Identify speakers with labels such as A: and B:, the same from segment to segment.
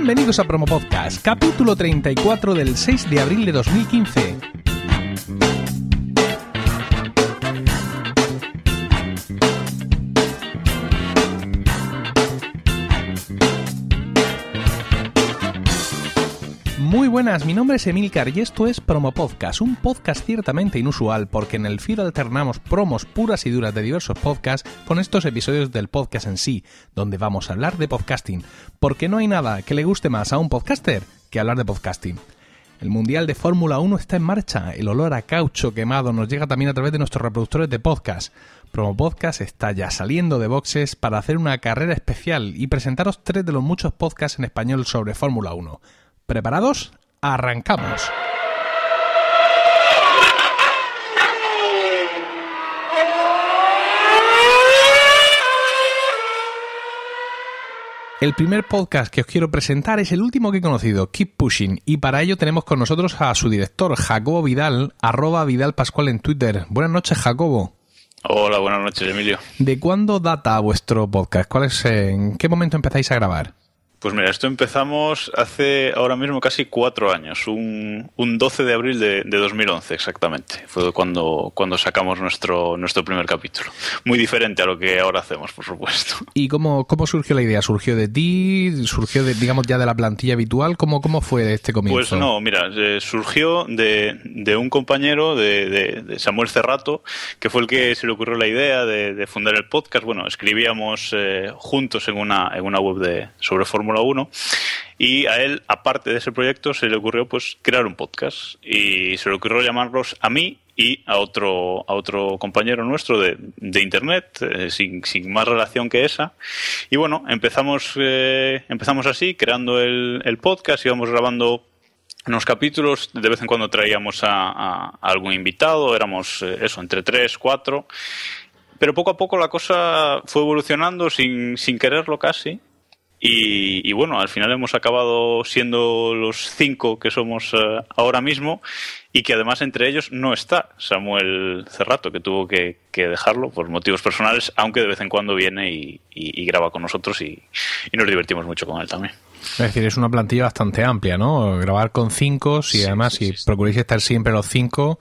A: Bienvenidos a Promo Podcast, capítulo 34 del 6 de abril de 2015. Buenas, mi nombre es Emilcar y esto es Promo Podcast, un podcast ciertamente inusual porque en el feed alternamos promos puras y duras de diversos podcasts con estos episodios del podcast en sí, donde vamos a hablar de podcasting, porque no hay nada que le guste más a un podcaster que hablar de podcasting. El Mundial de Fórmula 1 está en marcha, el olor a caucho quemado nos llega también a través de nuestros reproductores de podcast. Promo Podcast está ya saliendo de boxes para hacer una carrera especial y presentaros tres de los muchos podcasts en español sobre Fórmula 1. ¿Preparados? Arrancamos. El primer podcast que os quiero presentar es el último que he conocido, Keep Pushing, y para ello tenemos con nosotros a su director, Jacobo Vidal, arroba Vidal Pascual en Twitter. Buenas noches, Jacobo.
B: Hola, buenas noches, Emilio.
A: ¿De cuándo data vuestro podcast? ¿Cuál es, ¿En qué momento empezáis a grabar?
B: Pues mira, esto empezamos hace ahora mismo casi cuatro años, un, un 12 de abril de, de, 2011 exactamente. Fue cuando, cuando sacamos nuestro, nuestro primer capítulo. Muy diferente a lo que ahora hacemos, por supuesto.
A: ¿Y cómo, cómo surgió la idea? ¿Surgió de ti? ¿Surgió, de, digamos, ya de la plantilla habitual? ¿Cómo, cómo fue este comienzo?
B: Pues no, mira, eh, surgió de, de, un compañero, de, de, Samuel Cerrato, que fue el que se le ocurrió la idea de, fundar el podcast. Bueno, escribíamos eh, juntos en una, en una web de, sobre Fórmula 1 y a él, aparte de ese proyecto, se le ocurrió pues crear un podcast y se le ocurrió llamarlos a mí y a otro, a otro compañero nuestro de, de internet, eh, sin, sin, más relación que esa. Y bueno, empezamos, eh, empezamos así, creando el, el podcast, íbamos grabando unos capítulos, de vez en cuando traíamos a, algún invitado, éramos eh, eso, entre tres, cuatro. Pero poco a poco la cosa fue evolucionando sin, sin quererlo casi. Y, y, bueno, al final hemos acabado siendo los cinco que somos uh, ahora mismo y que además entre ellos no está Samuel Cerrato, que tuvo que, que dejarlo por motivos personales, aunque de vez en cuando viene y, y, y graba con nosotros y, nos divertimos mucho con él también.
A: Es decir, es una plantilla bastante amplia, ¿no? Grabar con cinco, si sí, además sí, si sí, procuráis estar siempre los cinco,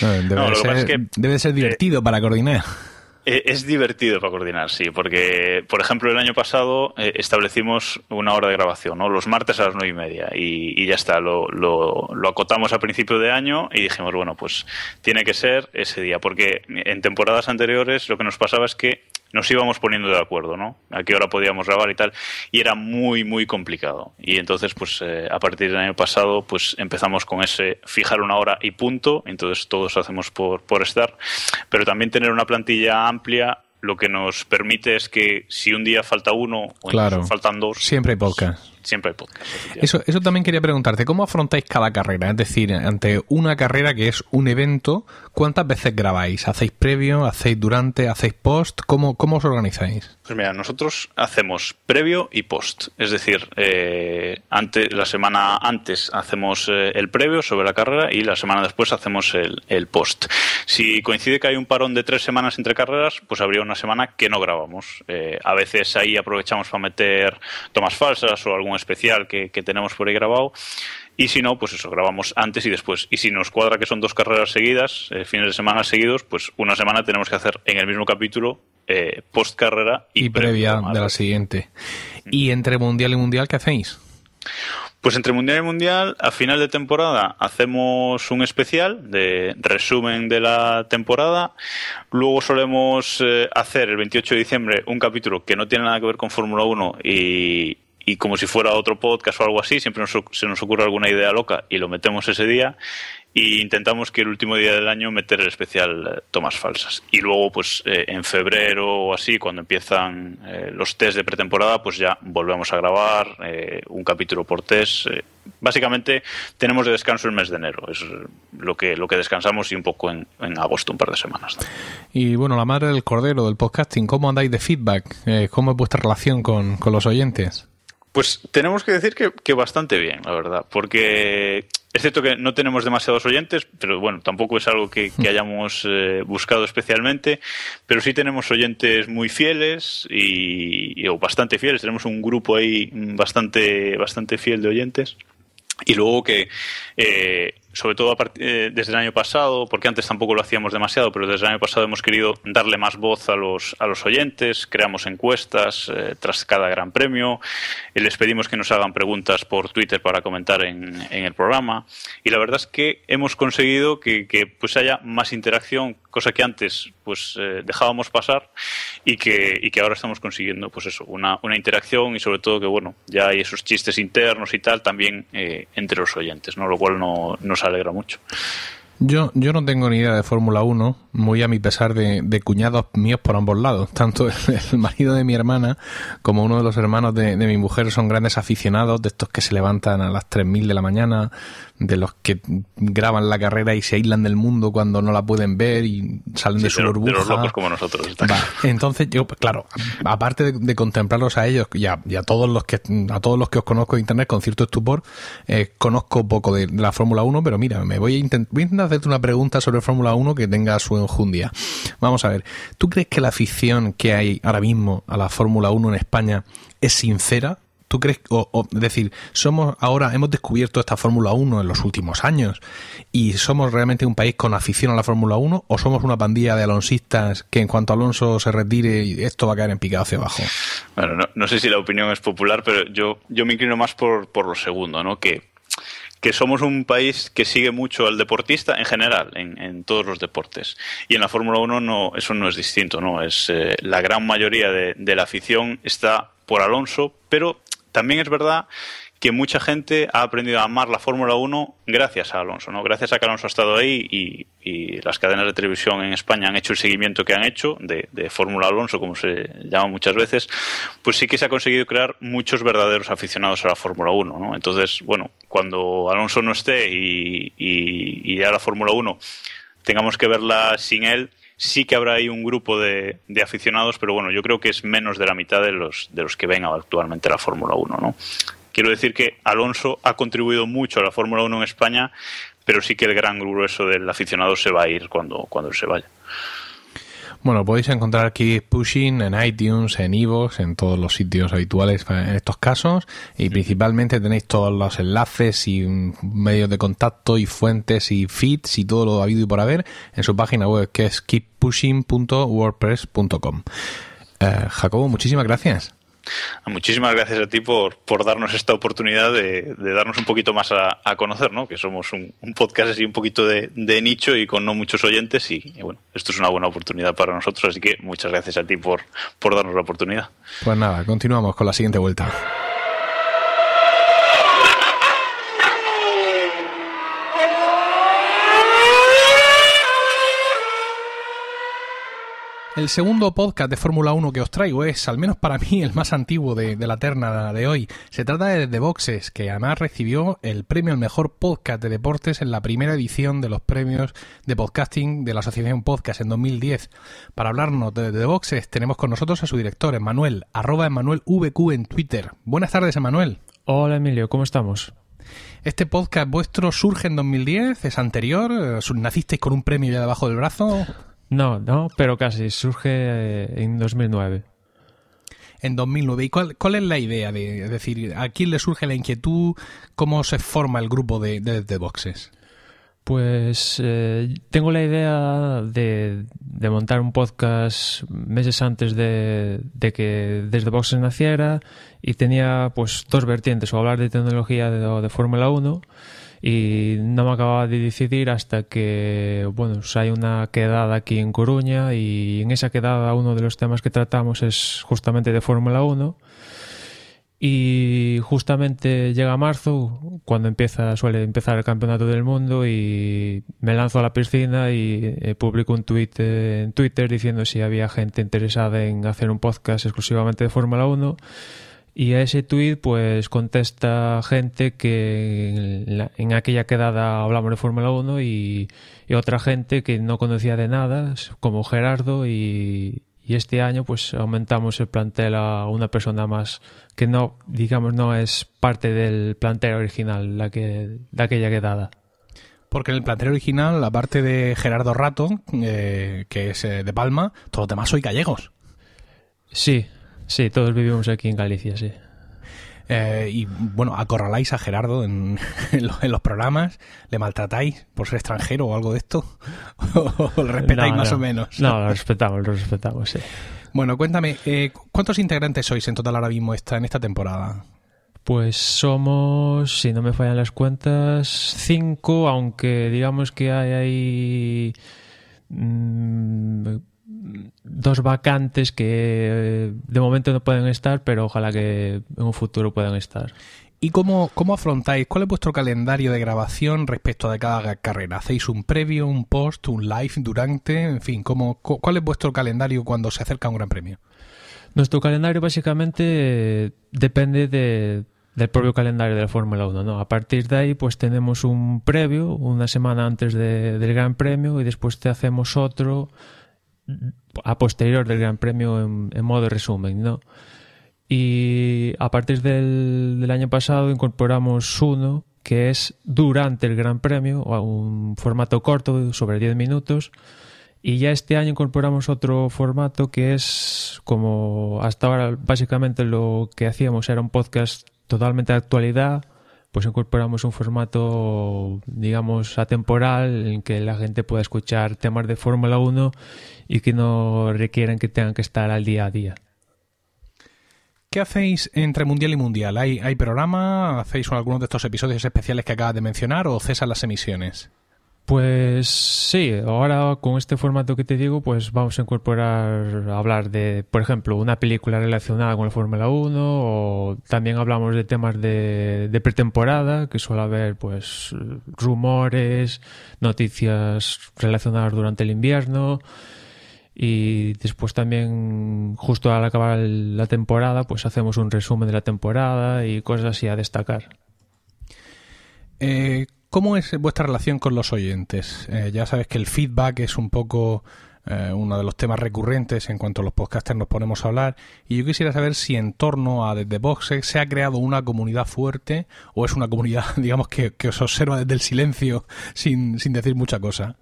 A: debe, no, ser, es que, debe ser divertido eh, para coordinar.
B: Es divertido para coordinar, sí, porque, por ejemplo, el año pasado eh, establecimos una hora de grabación, ¿no? Los martes a las nueve y media, y, y ya está, lo, lo, lo, acotamos a principio de año y dijimos, bueno, pues tiene que ser ese día, porque en temporadas anteriores lo que nos pasaba es que nos íbamos poniendo de acuerdo, ¿no? A qué hora podíamos grabar y tal, y era muy, muy complicado. Y entonces, pues, eh, a partir del año pasado, pues empezamos con ese fijar una hora y punto, entonces todos hacemos por, por estar, pero también tener una plantilla amplia lo que nos permite es que si un día falta uno o
A: claro,
B: faltan dos,
A: siempre hay podcast.
B: Siempre hay podcast.
A: Eso, eso también quería preguntarte, ¿cómo afrontáis cada carrera? Es decir, ante una carrera que es un evento, ¿cuántas veces grabáis? ¿Hacéis previo? ¿Hacéis durante? ¿Hacéis post? ¿Cómo, cómo os organizáis?
B: Pues mira, nosotros hacemos previo y post. Es decir, eh, antes, la semana antes hacemos eh, el previo sobre la carrera y la semana después hacemos el, el post. Si coincide que hay un parón de tres semanas entre carreras, pues habría una semana que no grabamos. Eh, a veces ahí aprovechamos para meter tomas falsas o algún especial que, que, tenemos por ahí grabado. Y si no, pues eso, grabamos antes y después. Y si nos cuadra que son dos carreras seguidas, eh, fines de semana seguidos, pues una semana tenemos que hacer en el mismo capítulo eh, post carrera
A: y, y previa de la siguiente. ¿Y entre mundial y mundial qué hacéis?
B: Pues entre Mundial y Mundial, a final de temporada hacemos un especial de resumen de la temporada. Luego solemos eh, hacer el 28 de diciembre un capítulo que no tiene nada que ver con Fórmula 1 y, y como si fuera otro podcast o algo así, siempre nos, se nos ocurre alguna idea loca y lo metemos ese día y intentamos que el último día del año meter el especial eh, tomas falsas. Y luego, pues eh, en febrero o así, cuando empiezan eh, los test de pretemporada, pues ya volvemos a grabar eh, un capítulo por test. básicamente tenemos de descanso el mes de enero, es lo que, lo que descansamos y un poco en, en agosto, un par de semanas.
A: Y bueno, la madre del cordero del podcasting, ¿cómo andáis de feedback? ¿Cómo es vuestra relación con, con los oyentes?
B: Pues tenemos que decir que, bastante bien, la verdad, porque es cierto que no tenemos demasiados oyentes, pero bueno, tampoco es algo que, mm. hayamos eh, buscado especialmente, pero sí tenemos oyentes muy fieles y, o bastante fieles, tenemos un grupo ahí bastante, bastante fiel de oyentes. Y luego que eh, sobre todo eh, desde el año pasado, porque antes tampoco lo hacíamos demasiado, pero desde el año pasado hemos querido darle más voz a los, a los oyentes, creamos encuestas eh, tras cada gran premio, y les pedimos que nos hagan preguntas por Twitter para comentar en, en el programa, y la verdad es que hemos conseguido que, que pues haya más interacción, cosa que antes pues eh, dejábamos pasar y que, y que ahora estamos consiguiendo pues eso, una, una interacción y sobre todo que bueno, ya hay esos chistes internos y tal también entre los oyentes, ¿no? lo cual no, nos alegra mucho.
A: Yo, yo no tengo ni idea de Fórmula 1, muy a mi pesar de, de, cuñados míos por ambos lados. Tanto el, marido de mi hermana como uno de los hermanos de, de, mi mujer son grandes aficionados de estos que se levantan a las 3.000 de la mañana, de los que graban la carrera y se aíslan del mundo cuando no la pueden ver y salen de su burbuja.
B: De los locos como nosotros.
A: entonces yo, claro, aparte de, contemplarlos a ellos y a, todos los que a todos los que os conozco de internet con cierto estupor, eh, conozco poco de, la Fórmula 1, pero mira, me voy a, intentar, hacerte una pregunta sobre Fórmula 1 que tenga su enjundia. Vamos a ver, ¿tú crees que la afición que hay ahora mismo a la Fórmula 1 en España es sincera? ¿Tú crees, o, es decir, somos ahora, hemos descubierto esta Fórmula 1 en los últimos años y somos realmente un país con afición a la Fórmula 1 o somos una pandilla de alonsistas que en cuanto Alonso se retire esto va a caer en picado hacia abajo?
B: Bueno, no, sé si la opinión es popular, pero yo, yo me inclino más por, por lo segundo, ¿no? Que que somos un país que sigue mucho al deportista en general, en, en todos los deportes. Y en la Fórmula 1 no, eso no es distinto, ¿no? Es, eh, la gran mayoría de, de, la afición está por Alonso, pero también es verdad que mucha gente ha aprendido a amar la Fórmula 1 gracias a Alonso, ¿no? Gracias a que Alonso ha estado ahí y, las cadenas de televisión en España han hecho el seguimiento que han hecho de, Fórmula Alonso, como se llama muchas veces, pues sí que se ha conseguido crear muchos verdaderos aficionados a la Fórmula 1, ¿no? Entonces, bueno, cuando Alonso no esté y, y, y a la Fórmula 1 tengamos que verla sin él, sí que habrá ahí un grupo de, aficionados, pero bueno, yo creo que es menos de la mitad de los, de los que ven actualmente la Fórmula 1, ¿no? Quiero decir que Alonso ha contribuido mucho a la Fórmula 1 en España, pero sí que el gran grueso del aficionado se va a ir cuando, cuando se vaya.
A: Bueno, podéis encontrar aquí Pushing en iTunes, en Evox, en todos los sitios habituales en estos casos y principalmente tenéis todos los enlaces y medios de contacto y fuentes y feeds y todo lo habido y por haber en su página web que es keeppushing.wordpress.com. Eh, Jacobo, muchísimas gracias.
B: Muchísimas gracias a ti por, por darnos esta oportunidad de, darnos un poquito más a, conocer, ¿no? Que somos un, podcast así un poquito de, nicho y con no muchos oyentes y, bueno, esto es una buena oportunidad para nosotros, así que muchas gracias a ti por, por darnos la oportunidad.
A: Pues nada, continuamos con la siguiente vuelta. El segundo podcast de Fórmula 1 que os traigo es, al menos para mí, el más antiguo de, la terna de hoy. Se trata de The Boxes, que además recibió el premio al mejor podcast de deportes en la primera edición de los premios de podcasting de la Asociación Podcast en 2010. Para hablarnos de The Boxes tenemos con nosotros a su director, Emanuel, arroba Emanuel VQ en Twitter. Buenas tardes, Emanuel.
C: Hola, Emilio, ¿cómo estamos?
A: ¿Este podcast vuestro surge en 2010? ¿Es anterior? ¿Nacisteis con un premio ya debajo del brazo?
C: No, no, pero casi. Surge eh, en 2009.
A: En 2009. ¿Y cuál, cuál es la idea? De, es decir, ¿a quién le surge la inquietud? ¿Cómo se forma el grupo de, de, boxes?
C: Pues eh, tengo la idea de, de, montar un podcast meses antes de, de, que desde Boxes naciera y tenía pues dos vertientes, o hablar de tecnología de, de Fórmula 1 y no me acababa de decidir hasta que, bueno, pues hay una quedada aquí en Coruña y en esa quedada uno de los temas que tratamos es justamente de Fórmula 1 y justamente llega marzo cuando empieza suele empezar el campeonato del mundo y me lanzo a la piscina y eh, publico un tweet en Twitter diciendo si había gente interesada en hacer un podcast exclusivamente de Fórmula 1 y a ese tuit pues contesta gente que en, aquella quedada hablamos de Fórmula 1 y, otra gente que no conocía de nada, como Gerardo y, y este año pues aumentamos el plantel a una persona más que no, digamos, no es parte del plantel original, la que, de aquella quedada.
A: Porque en el plantel original, aparte de Gerardo Rato, eh, que es eh, de Palma, todos los demás soy gallegos.
C: Sí, sí, todos vivimos aquí en Galicia, sí.
A: Eh, y bueno, acorraláis a Gerardo en, los, programas, le maltratáis por ser extranjero o algo de esto, o, lo respetáis más o menos.
C: No, lo respetamos, lo respetamos, sí.
A: Bueno, cuéntame, eh, ¿cuántos integrantes sois en total ahora mismo esta, en esta temporada?
C: Pues somos, si no me fallan las cuentas, cinco, aunque digamos que hay ahí mm, dos vacantes que eh, de momento no pueden estar, pero ojalá que en un futuro puedan estar.
A: ¿Y cómo, cómo afrontáis? ¿Cuál es vuestro calendario de grabación respecto de cada carrera? ¿Hacéis un previo, un post, un live durante? En fin, ¿cómo, ¿cuál es vuestro calendario cuando se acerca un gran premio?
C: Nuestro calendario básicamente eh, depende de, del propio calendario de la Fórmula 1. ¿no? A partir de ahí, pues tenemos un previo, una semana antes del Gran Premio, y después te hacemos otro a posterior del Gran Premio en, modo resumen, ¿no? Y a partir del, año pasado incorporamos uno que es durante el Gran Premio, un formato corto sobre 10 minutos. Y ya este año incorporamos otro formato que es como hasta ahora básicamente lo que hacíamos era un podcast totalmente de actualidad, pues incorporamos un formato, digamos, atemporal en que la gente pueda escuchar temas de Fórmula 1 y que no requieran que tengan que estar al día a día.
A: ¿Qué hacéis entre Mundial y Mundial? ¿Hay, hay programa? ¿Hacéis algunos de estos episodios especiales que acabas de mencionar o cesan las emisiones?
C: Pues sí, ahora con este formato que te digo, pues vamos a incorporar, hablar de, por ejemplo, una película relacionada con la Fórmula 1 o también hablamos de temas de, de, pretemporada, que suele haber pues rumores, noticias relacionadas durante el invierno y después también justo al acabar la temporada pues hacemos un resumen de la temporada y cosas así a destacar.
A: Eh, ¿Cómo es vuestra relación con los oyentes? Eh, ya sabes que el feedback es un poco eh, uno de los temas recurrentes en cuanto a los podcasters nos ponemos a hablar y yo quisiera saber si en torno a Desde Boxes se ha creado una comunidad fuerte o es una comunidad, digamos, que, os observa desde el silencio sin, sin decir mucha cosa.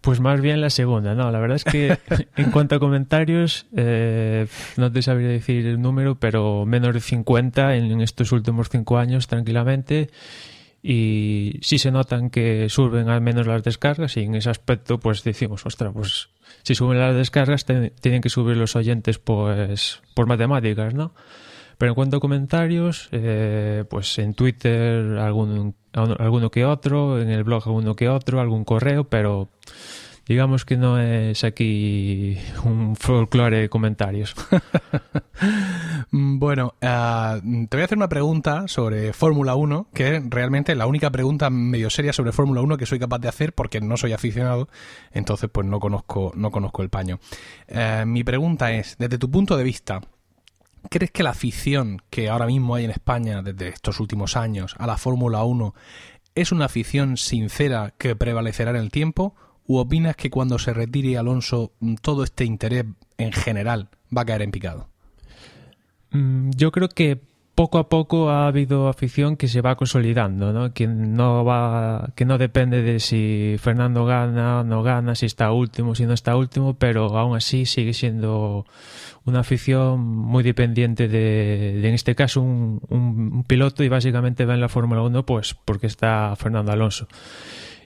C: Pues más bien la segunda, no, la verdad es que en cuanto a comentarios, eh, no te sabría decir el número, pero menos de 50 en estos últimos cinco años tranquilamente y sí se notan que suben al menos las descargas y en ese aspecto pues decimos, ostras, pues si suben las descargas tienen que subir los oyentes pues por matemáticas, ¿no? Pero en cuanto a comentarios, eh, pues en Twitter algún, alguno que otro, en el blog alguno que otro, algún correo, pero digamos que no es aquí un folclore de comentarios.
A: bueno, uh, te voy a hacer una pregunta sobre Fórmula 1, que es realmente la única pregunta medio seria sobre Fórmula 1 que soy capaz de hacer porque no soy aficionado, entonces pues no conozco, no conozco el paño. Uh, mi pregunta es, desde tu punto de vista, ¿crees que la afición que ahora mismo hay en España desde estos últimos años a la Fórmula 1 es una afición sincera que prevalecerá en el tiempo ¿U opinas que cuando se retire Alonso mm, todo este interés en general va a caer en picado?
C: Mm, yo creo que poco a poco ha habido afición que se va consolidando, ¿no? Que no va, que no depende de si Fernando gana no gana, si está último, si no está último, pero aún así sigue siendo una afición muy dependiente de, en este caso, un, un, piloto y básicamente va en la Fórmula 1 pues porque está Fernando Alonso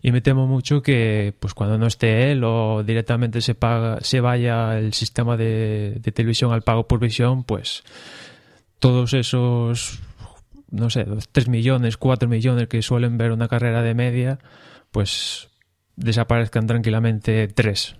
C: y me temo mucho que pues cuando no esté él o directamente se paga se vaya el sistema de, televisión al pago por visión pues todos esos no sé 3 millones 4 millones que suelen ver una carrera de media pues desaparezcan tranquilamente tres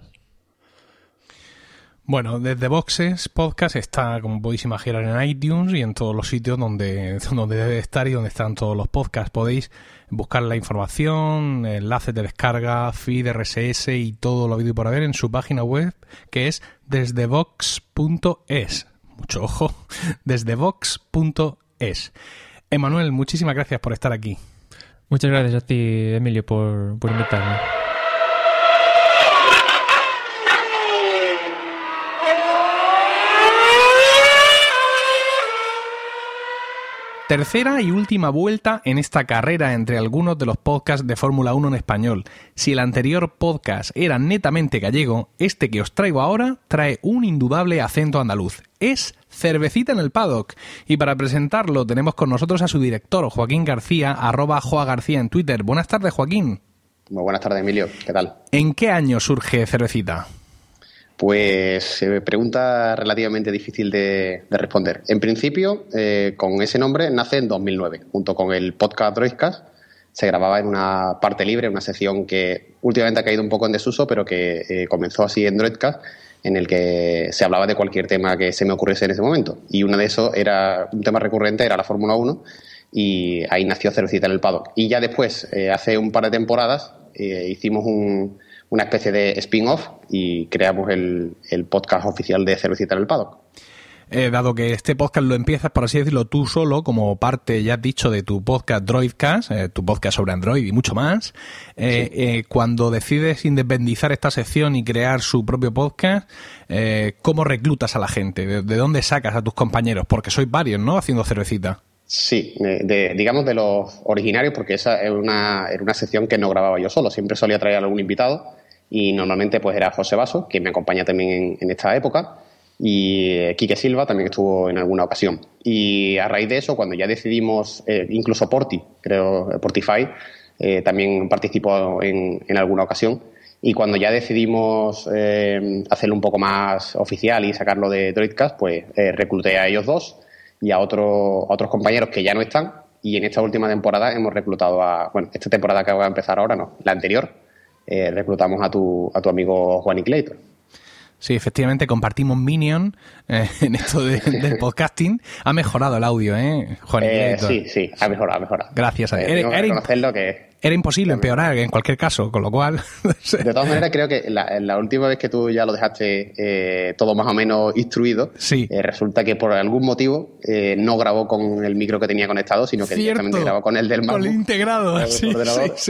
A: bueno, desde Boxes Podcast está, como podéis imaginar, en iTunes y en todos los sitios donde, donde debe estar y donde están todos los podcasts. Podéis buscar la información, enlaces de descarga, feed, RSS y todo lo habido y por haber en su página web que es desdevox.es. Mucho ojo, desdevox.es. Emanuel, muchísimas gracias por estar aquí.
C: Muchas gracias a ti, Emilio, por, por invitarme.
A: Tercera y última vuelta en esta carrera entre algunos de los podcasts de Fórmula 1 en español. Si el anterior podcast era netamente gallego, este que os traigo ahora trae un indudable acento andaluz. Es Cervecita en el Paddock. Y para presentarlo tenemos con nosotros a su director, Joaquín García, arroba Joa García en Twitter. Buenas tardes, Joaquín.
D: Muy buenas tardes, Emilio. ¿Qué tal?
A: ¿En qué año surge Cervecita?
D: Pues se pregunta relativamente difícil de, responder. En principio, eh, con ese nombre nace en 2009, junto con el podcast Droidcast. Se grababa en una parte libre, una sección que últimamente ha caído un poco en desuso, pero que eh, comenzó así en Droidcast, en el que se hablaba de cualquier tema que se me ocurriese en ese momento. Y uno de esos era un tema recurrente, era la Fórmula 1, y ahí nació Cervecita en el Paddock. Y ya después, eh, hace un par de temporadas, hicimos un una especie de spin-off y creamos el, podcast oficial de Cervecita en el Paddock.
A: Eh, dado que este podcast lo empiezas, por así decirlo, tú solo, como parte, ya has dicho, de tu podcast Droidcast, eh, tu podcast sobre Android y mucho más, eh, cuando decides independizar esta sección y crear su propio podcast, ¿cómo reclutas a la gente? ¿De, ¿De, dónde sacas a tus compañeros? Porque sois varios, ¿no? Haciendo cervecita.
D: Sí, de, digamos de los originarios, porque esa era una, era una sección que no grababa yo solo, siempre solía traer a algún invitado y normalmente pues era José Vaso, que me acompaña también en, esta época, y eh, Quique Silva también estuvo en alguna ocasión. Y a raíz de eso, cuando ya decidimos, eh, incluso Porti, creo, eh, Portify, también participó en, en, alguna ocasión, y cuando ya decidimos hacerlo un poco más oficial y sacarlo de Droidcast, pues recluté a ellos dos y a, otro, otros compañeros que ya no están. Y en esta última temporada hemos reclutado a, bueno, esta temporada que va a empezar ahora, no, la anterior, eh, reclutamos a tu, a tu amigo Juan Clayton.
A: Sí, efectivamente compartimos Minion eh, en esto del podcasting. Ha mejorado el audio, ¿eh,
D: Juan eh, Sí, sí, ha mejorado, ha mejorado.
A: Gracias a
D: él. Era, que
A: era imposible empeorar en cualquier caso, con lo cual...
D: de todas maneras, creo que la, última vez que tú ya lo dejaste eh, todo más o menos instruido, eh, resulta que por algún motivo eh, no grabó con el micro que tenía conectado, sino que directamente grabó con el del MacBook.
A: Con el integrado, sí,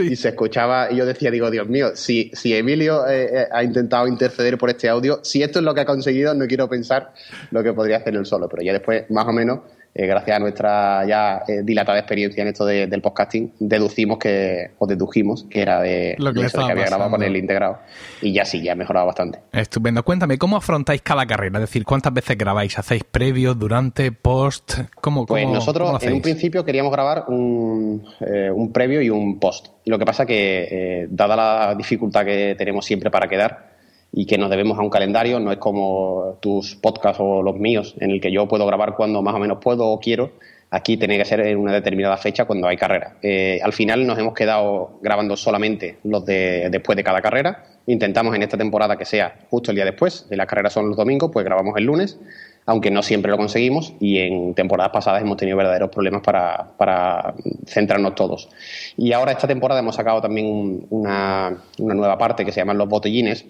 D: Y se escuchaba, y yo decía, digo, Dios mío, si, si Emilio ha intentado interceder por este audio, si esto es lo que ha conseguido, no quiero pensar lo que podría hacer él solo, pero ya después, más o menos eh, gracias a nuestra ya eh, dilatada experiencia en esto del podcasting, deducimos que, o dedujimos que era de
A: lo que,
D: había grabado con el integrado. Y ya sí, ya ha mejorado bastante.
A: Estupendo. Cuéntame, ¿cómo afrontáis cada carrera? Es decir, ¿cuántas veces grabáis? ¿Hacéis previos, durante, post? ¿Cómo,
D: pues nosotros en un principio queríamos grabar un, eh, un previo y un post. Lo que pasa que, dada la dificultad que tenemos siempre para quedar, y que nos debemos a un calendario, no es como tus podcasts o los míos, en el que yo puedo grabar cuando más o menos puedo o quiero. Aquí tiene que ser en una determinada fecha cuando hay carrera. Eh, al final nos hemos quedado grabando solamente los de después de cada carrera. Intentamos en esta temporada que sea justo el día después. De las carreras son los domingos, pues grabamos el lunes, aunque no siempre lo conseguimos. Y en temporadas pasadas hemos tenido verdaderos problemas para, para centrarnos todos. Y ahora esta temporada hemos sacado también una, una nueva parte que se llaman los botellines,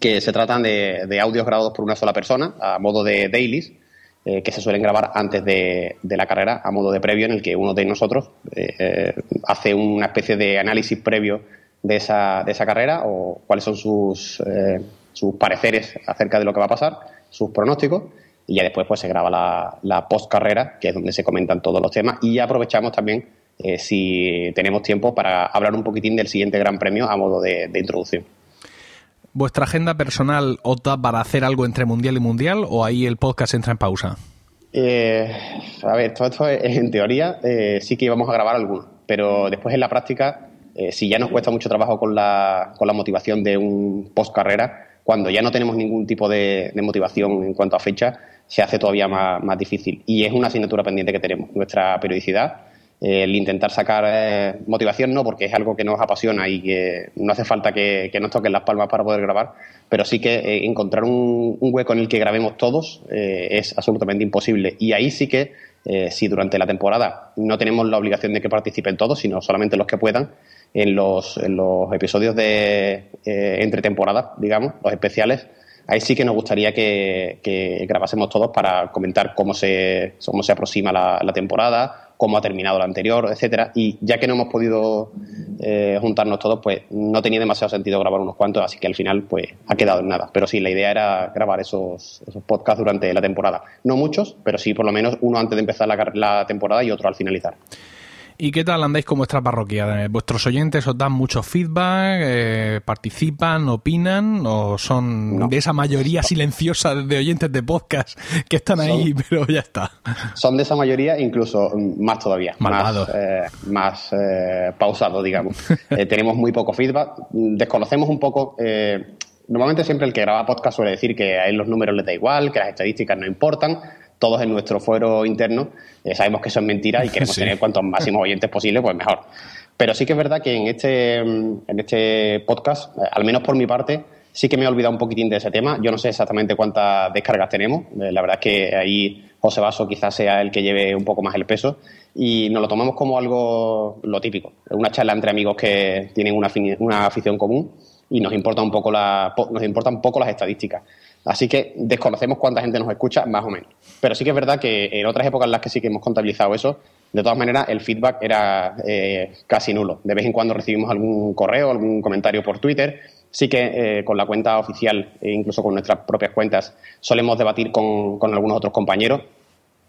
D: que se tratan de, audios grabados por una sola persona, a modo de dailies, eh, que se suelen grabar antes de, la carrera, a modo de previo, en el que uno de nosotros eh, eh, hace una especie de análisis previo de esa, de esa carrera o cuáles son sus, sus pareceres acerca de lo que va a pasar, sus pronósticos, y ya después pues se graba la, post carrera, que es donde se comentan todos los temas, y aprovechamos también, si tenemos tiempo, para hablar un poquitín del siguiente Gran Premio a modo de introducción.
A: ¿Vuestra agenda personal os para hacer algo entre mundial y mundial o ahí el podcast entra en pausa?
D: Eh, a ver, todo esto en teoría eh, sí que íbamos a grabar alguno, pero después en la práctica, eh, si ya nos cuesta mucho trabajo con la, con la motivación de un post carrera, cuando ya no tenemos ningún tipo de, motivación en cuanto a fecha, se hace todavía más, más, difícil. Y es una asignatura pendiente que tenemos, nuestra periodicidad el intentar sacar eh, motivación no, porque es algo que nos apasiona y que no hace falta que, nos toquen las palmas para poder grabar, pero sí que eh, encontrar un, hueco en el que grabemos todos eh, es absolutamente imposible. Y ahí sí que, si durante la temporada no tenemos la obligación de que participen todos, sino solamente los que puedan, en los, en los episodios de entre temporadas, digamos, los especiales, ahí sí que nos gustaría que, grabásemos todos para comentar cómo se, cómo se aproxima la temporada, cómo ha terminado la anterior, etcétera. Y ya que no hemos podido eh, juntarnos todos, pues no tenía demasiado sentido grabar unos cuantos, así que al final pues ha quedado en nada. Pero sí, la idea era grabar esos, esos podcasts durante la temporada. No muchos, pero sí por lo menos uno antes de empezar la, la temporada y otro al finalizar.
A: ¿Y qué tal andáis con vuestra parroquia? Eh, ¿Vuestros oyentes os dan mucho feedback? Eh, ¿Participan? ¿Opinan? ¿O son de esa mayoría silenciosa de oyentes de podcast que están ahí, pero ya está?
D: Son de esa mayoría, incluso más todavía. Más, eh, más pausado, digamos. tenemos muy poco feedback. Desconocemos un poco. normalmente siempre el que graba podcast suele decir que a él los números les da igual, que las estadísticas no importan todos en nuestro fuero interno eh, sabemos que eso es mentira y queremos tener cuantos máximos oyentes posible, pues mejor. Pero sí que es verdad que en este, mm, en este podcast, eh, al menos por mi parte, sí que me he olvidado un poquitín de ese tema. Yo no sé exactamente cuántas descargas tenemos. Eh, la verdad es que ahí José Vaso quizás sea el que lleve un poco más el peso. Y nos lo tomamos como algo lo típico. Una charla entre amigos que tienen una, una afición común y nos importa un poco la, nos importan un poco las estadísticas. Así que desconocemos cuánta gente nos escucha, más o menos. Pero sí que es verdad que en otras épocas en las que sí que hemos contabilizado eso, de todas maneras el feedback era eh, casi nulo. De vez en cuando recibimos algún correo, algún comentario por Twitter. Sí que eh, con la cuenta oficial e incluso con nuestras propias cuentas solemos debatir con, algunos otros compañeros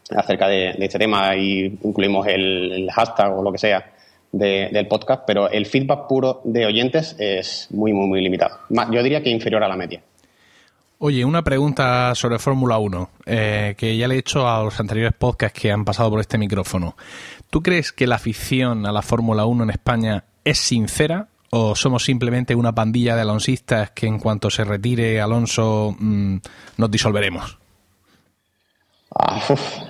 D: acerca de, este tema y incluimos el, hashtag o lo que sea del podcast, pero el feedback puro de oyentes es muy, muy, muy limitado. Yo diría que inferior a la media.
A: Oye, una pregunta sobre Fórmula 1, eh, que ya le he hecho a los anteriores podcasts que han pasado por este micrófono. ¿Tú crees que la afición a la Fórmula 1 en España es sincera o somos simplemente una pandilla de alonsistas que en cuanto se retire Alonso mm, nos disolveremos?
D: Ah,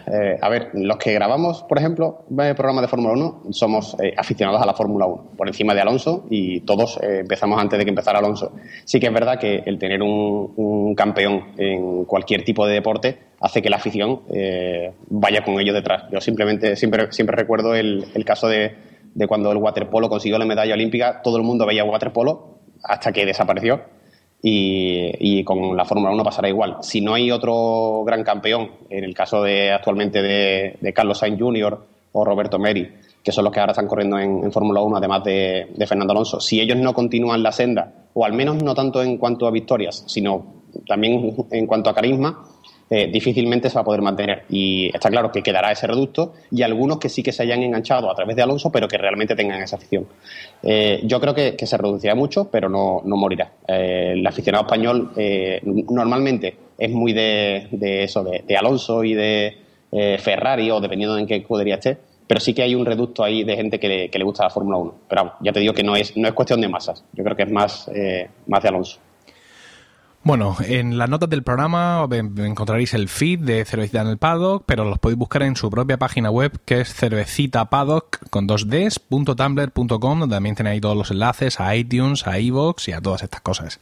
D: eh, a ver, los que grabamos, por ejemplo, el programa de Fórmula 1, somos eh, aficionados a la Fórmula 1, por encima de Alonso, y todos eh, empezamos antes de que empezara Alonso. Sí que es verdad que el tener un, campeón en cualquier tipo de deporte hace que la afición vaya con ellos detrás. Yo simplemente siempre, siempre recuerdo el, caso de, de cuando el waterpolo consiguió la medalla olímpica, todo el mundo veía waterpolo hasta que desapareció y, con la Fórmula 1 pasará igual. Si no hay otro gran campeón, en el caso de actualmente de, Carlos Sainz Jr. o Roberto Meri, que son los que ahora están corriendo en, Fórmula 1, además de, de, Fernando Alonso, si ellos no continúan la senda, o al menos no tanto en cuanto a victorias, sino también en cuanto a carisma, eh, difícilmente se va a poder mantener. Y está claro que quedará ese reducto y algunos que sí que se hayan enganchado a través de Alonso, pero que realmente tengan esa afición. Eh, yo creo que, se reducirá mucho, pero no, morirá. Eh, el aficionado español normalmente es muy de, eso, de, Alonso y de Ferrari, o dependiendo de en qué escudería esté, pero sí que hay un reducto ahí de gente que le, gusta la Fórmula 1. Pero ya te digo que no es, no es cuestión de masas, yo creo que es más, más de Alonso.
A: Bueno, en las notas del programa encontraréis el feed de Cervecita en el Paddock, pero los podéis buscar en su propia página web que es cervecitapaddock con dos ds.tumblr.com, donde también tenéis todos los enlaces a iTunes, a iVoox y a todas estas cosas.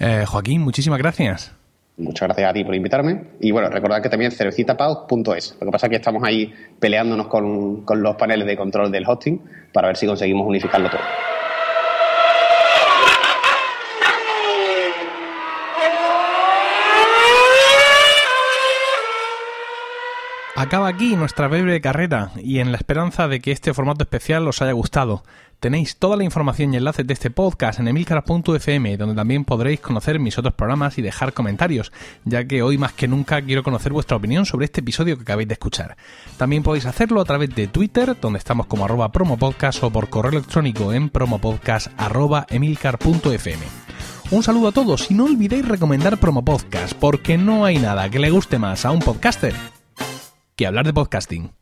A: Eh, Joaquín, muchísimas gracias.
D: Muchas gracias a ti por invitarme. Y bueno, recordad que también cervecitapaddock.es. Lo que pasa es que estamos ahí peleándonos con, con los paneles de control del hosting para ver si conseguimos unificarlo todo.
A: Acaba aquí nuestra breve carrera y en la esperanza de que este formato especial os haya gustado. Tenéis toda la información y enlaces de este podcast en emilcar.fm, donde también podréis conocer mis otros programas y dejar comentarios, ya que hoy más que nunca quiero conocer vuestra opinión sobre este episodio que acabáis de escuchar. También podéis hacerlo a través de Twitter, donde estamos como arroba promopodcast o por correo electrónico en promopodcast.emilcar.fm. Un saludo a todos y no olvidéis recomendar Promopodcast, porque no hay nada que le guste más a un podcaster que hablar de podcasting.